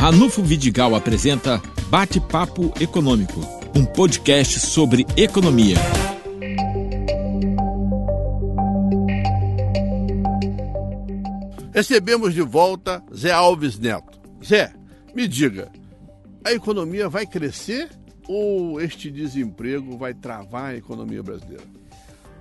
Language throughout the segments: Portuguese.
Ranulfo Vidigal apresenta Bate-Papo Econômico, um podcast sobre economia. Recebemos de volta Zé Alves Neto. Zé, me diga, a economia vai crescer ou este desemprego vai travar a economia brasileira?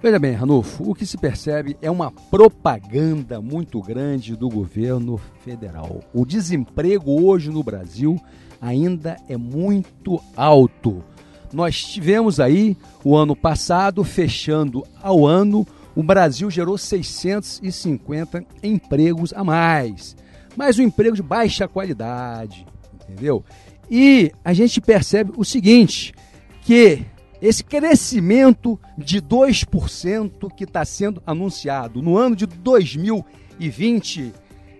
Veja bem, Ranulfo, o que se percebe é uma propaganda muito grande do governo federal. O desemprego hoje no Brasil ainda é muito alto. Nós tivemos aí o ano passado, fechando ao ano, o Brasil gerou 650 empregos a mais. Mas um emprego de baixa qualidade, entendeu? E a gente percebe o seguinte, que esse crescimento de 2% que está sendo anunciado no ano de 2020,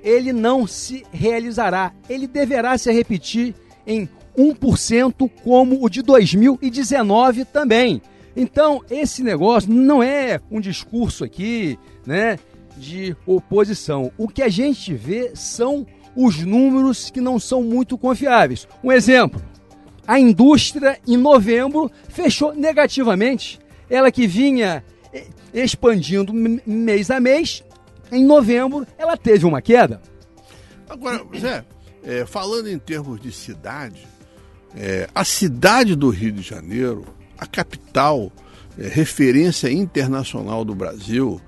ele não se realizará. Ele deverá se repetir em 1% como o de 2019 também. Então, esse negócio não é um discurso aqui, né, de oposição. O que a gente vê são os números que não são muito confiáveis. Um exemplo: a indústria, em novembro, fechou negativamente. Ela que vinha eh, expandindo mês a mês, em novembro ela teve uma queda. Agora, Zé, é, falando em termos de cidade, é, a cidade do Rio de Janeiro, a capital, é, referência internacional do Brasil,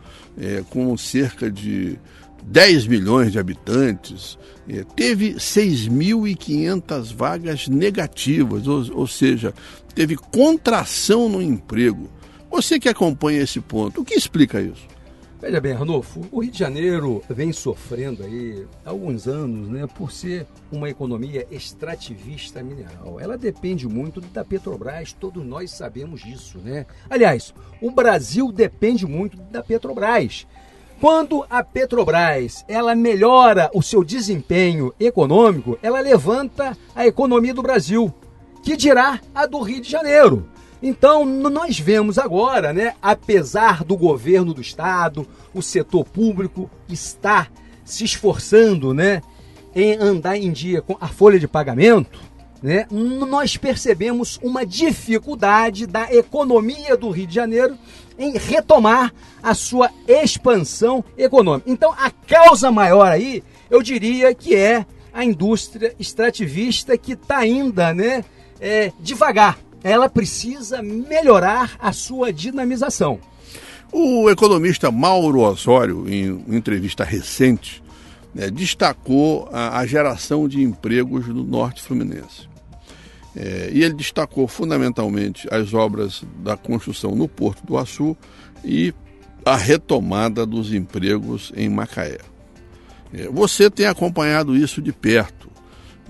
com cerca de 10 milhões de habitantes, é, teve 6.500 vagas negativas, ou, ou seja, teve contração no emprego. Você que acompanha esse ponto, o que explica isso? Veja bem, Ranolfo, o Rio de Janeiro vem sofrendo aí há alguns anos, né, por ser uma economia extrativista mineral. Ela depende muito da Petrobras, todos nós sabemos disso, né? Aliás, o Brasil depende muito da Petrobras. Quando a Petrobras ela melhora o seu desempenho econômico, ela levanta a economia do Brasil, que dirá a do Rio de Janeiro. Então, nós vemos agora, né, apesar do governo do estado, o setor público está se esforçando, né, em andar em dia com a folha de pagamento, né, nós percebemos uma dificuldade da economia do Rio de Janeiro em retomar a sua expansão econômica. Então, a causa maior aí, eu diria que é a indústria extrativista que está ainda né, é, devagar. Ela precisa melhorar a sua dinamização. O economista Mauro Osório, em entrevista recente, né, destacou a, a, geração de empregos no Norte Fluminense. É, e ele destacou fundamentalmente as obras da construção no Porto do Açu e a retomada dos empregos em Macaé. É, você tem acompanhado isso de perto.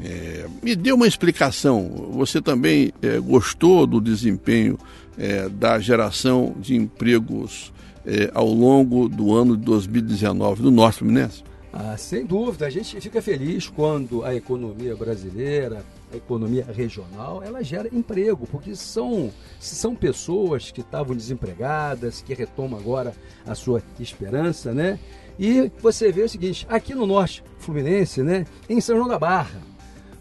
É, me dê uma explicação. Você também é, gostou do desempenho é, da geração de empregos é, ao longo do ano de 2019 do Norte Fluminense? Ah, sem dúvida, a gente fica feliz quando a economia brasileira, a economia regional, ela gera emprego, porque são, são pessoas que estavam desempregadas, que retomam agora a sua esperança, né? E você vê o seguinte, aqui no norte fluminense, né, em São João da Barra,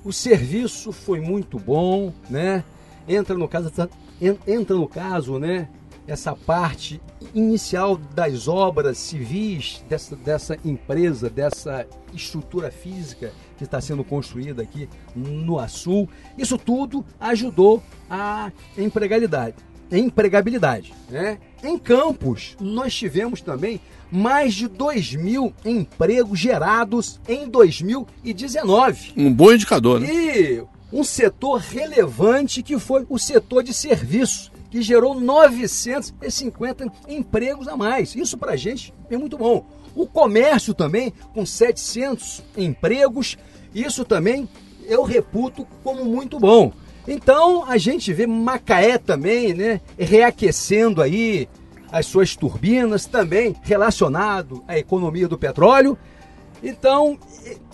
o serviço foi muito bom, né? Entra no caso, entra no caso, né, essa parte inicial das obras civis dessa, dessa empresa, dessa estrutura física que está sendo construída aqui no Açul. Isso tudo ajudou a empregabilidade. Empregabilidade né? Em Campos, nós tivemos também mais de 2 mil empregos gerados em 2019. Um bom indicador, né? E um setor relevante que foi o setor de serviços que gerou 950 empregos a mais. Isso para a gente é muito bom. O comércio também, com 700 empregos, isso também eu reputo como muito bom. Então a gente vê Macaé também, né, reaquecendo aí as suas turbinas, também relacionado à economia do petróleo. Então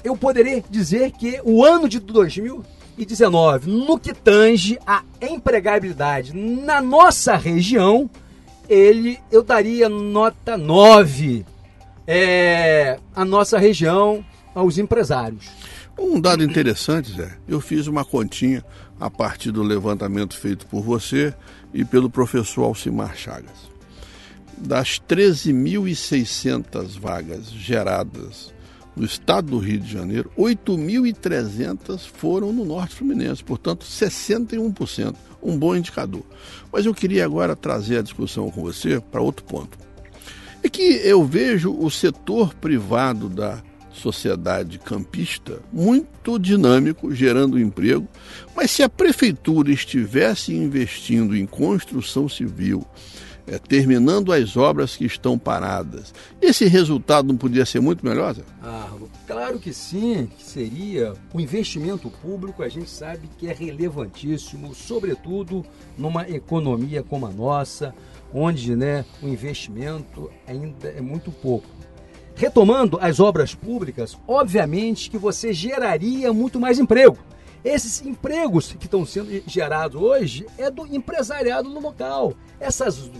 eu poderia dizer que o ano de 2000 2019, no que tange a empregabilidade na nossa região, ele eu daria nota 9 é, a nossa região aos empresários. Um dado interessante, Zé, eu fiz uma continha a partir do levantamento feito por você e pelo professor Alcimar Chagas. Das 13.600 vagas geradas no estado do Rio de Janeiro, 8.300 foram no Norte Fluminense, portanto, 61%, um bom indicador. Mas eu queria agora trazer a discussão com você para outro ponto. É que eu vejo o setor privado da sociedade campista muito dinâmico, gerando emprego, mas se a prefeitura estivesse investindo em construção civil, é, terminando as obras que estão paradas, esse resultado não podia ser muito melhor? Zé? Ah, claro que sim, que seria. O investimento público a gente sabe que é relevantíssimo, sobretudo numa economia como a nossa, onde né, o investimento ainda é muito pouco. Retomando as obras públicas, obviamente que você geraria muito mais emprego. Esses empregos que estão sendo gerados hoje é do empresariado no local. Essas,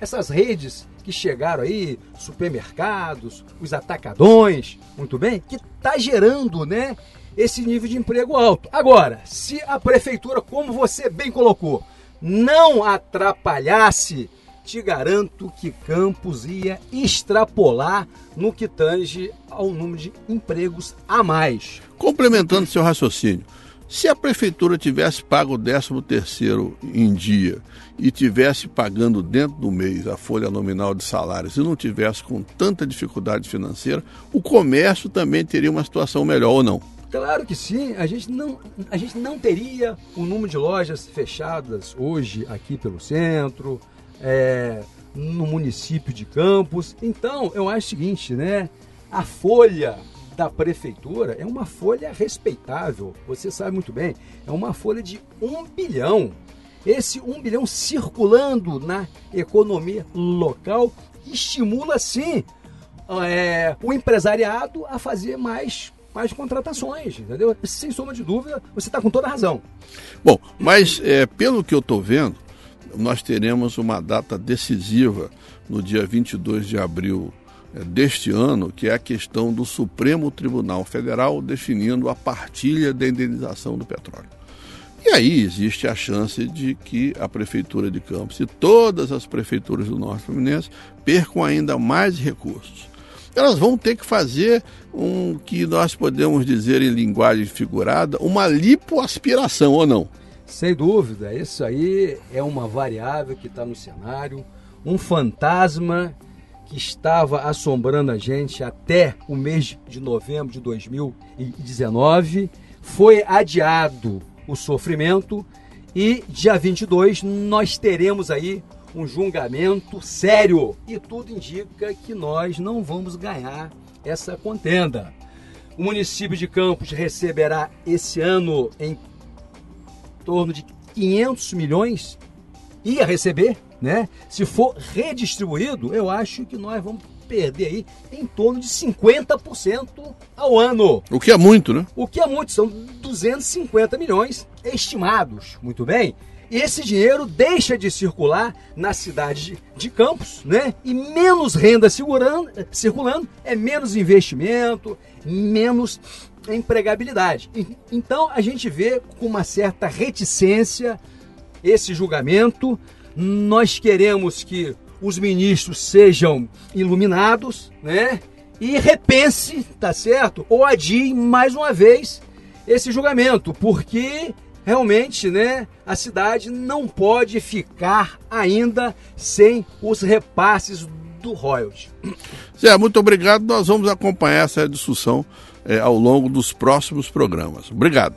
essas redes que chegaram aí, supermercados, os atacadões, muito bem, que está gerando, né, esse nível de emprego alto. Agora, se a prefeitura, como você bem colocou, não atrapalhasse te garanto que Campos ia extrapolar no que tange ao número de empregos a mais. Complementando seu raciocínio, se a prefeitura tivesse pago o 13 terceiro em dia e tivesse pagando dentro do mês a folha nominal de salários e não tivesse com tanta dificuldade financeira, o comércio também teria uma situação melhor ou não? Claro que sim, a gente não, a gente não teria o número de lojas fechadas hoje aqui pelo centro, é, no município de Campos. Então, eu acho o seguinte, né? A folha da prefeitura é uma folha respeitável, você sabe muito bem, é uma folha de um bilhão. Esse um bilhão circulando na economia local estimula sim é, o empresariado a fazer mais mais contratações, entendeu? Sem sombra de dúvida, você está com toda a razão. Bom, mas é, pelo que eu estou vendo, nós teremos uma data decisiva no dia 22 de abril deste ano, que é a questão do Supremo Tribunal Federal definindo a partilha da indenização do petróleo. E aí existe a chance de que a Prefeitura de Campos e todas as prefeituras do Norte Fluminense percam ainda mais recursos. Elas vão ter que fazer um que nós podemos dizer em linguagem figurada, uma lipoaspiração ou não. Sem dúvida, isso aí é uma variável que está no cenário, um fantasma que estava assombrando a gente até o mês de novembro de 2019. Foi adiado o sofrimento e dia 22 nós teremos aí um julgamento sério e tudo indica que nós não vamos ganhar essa contenda. O município de Campos receberá esse ano em torno de 500 milhões ia receber, né? Se for redistribuído, eu acho que nós vamos perder aí em torno de 50% ao ano. O que é muito, né? O que é muito, são 250 milhões estimados, muito bem. E esse dinheiro deixa de circular na cidade de Campos, né? E menos renda circulando, circulando é menos investimento, menos empregabilidade. Então a gente vê com uma certa reticência esse julgamento. Nós queremos que os ministros sejam iluminados, né? E repense, tá certo? Ou adie mais uma vez esse julgamento, porque realmente, né, a cidade não pode ficar ainda sem os repasses do royalty. Zé, muito obrigado. Nós vamos acompanhar essa discussão é, ao longo dos próximos programas. Obrigado.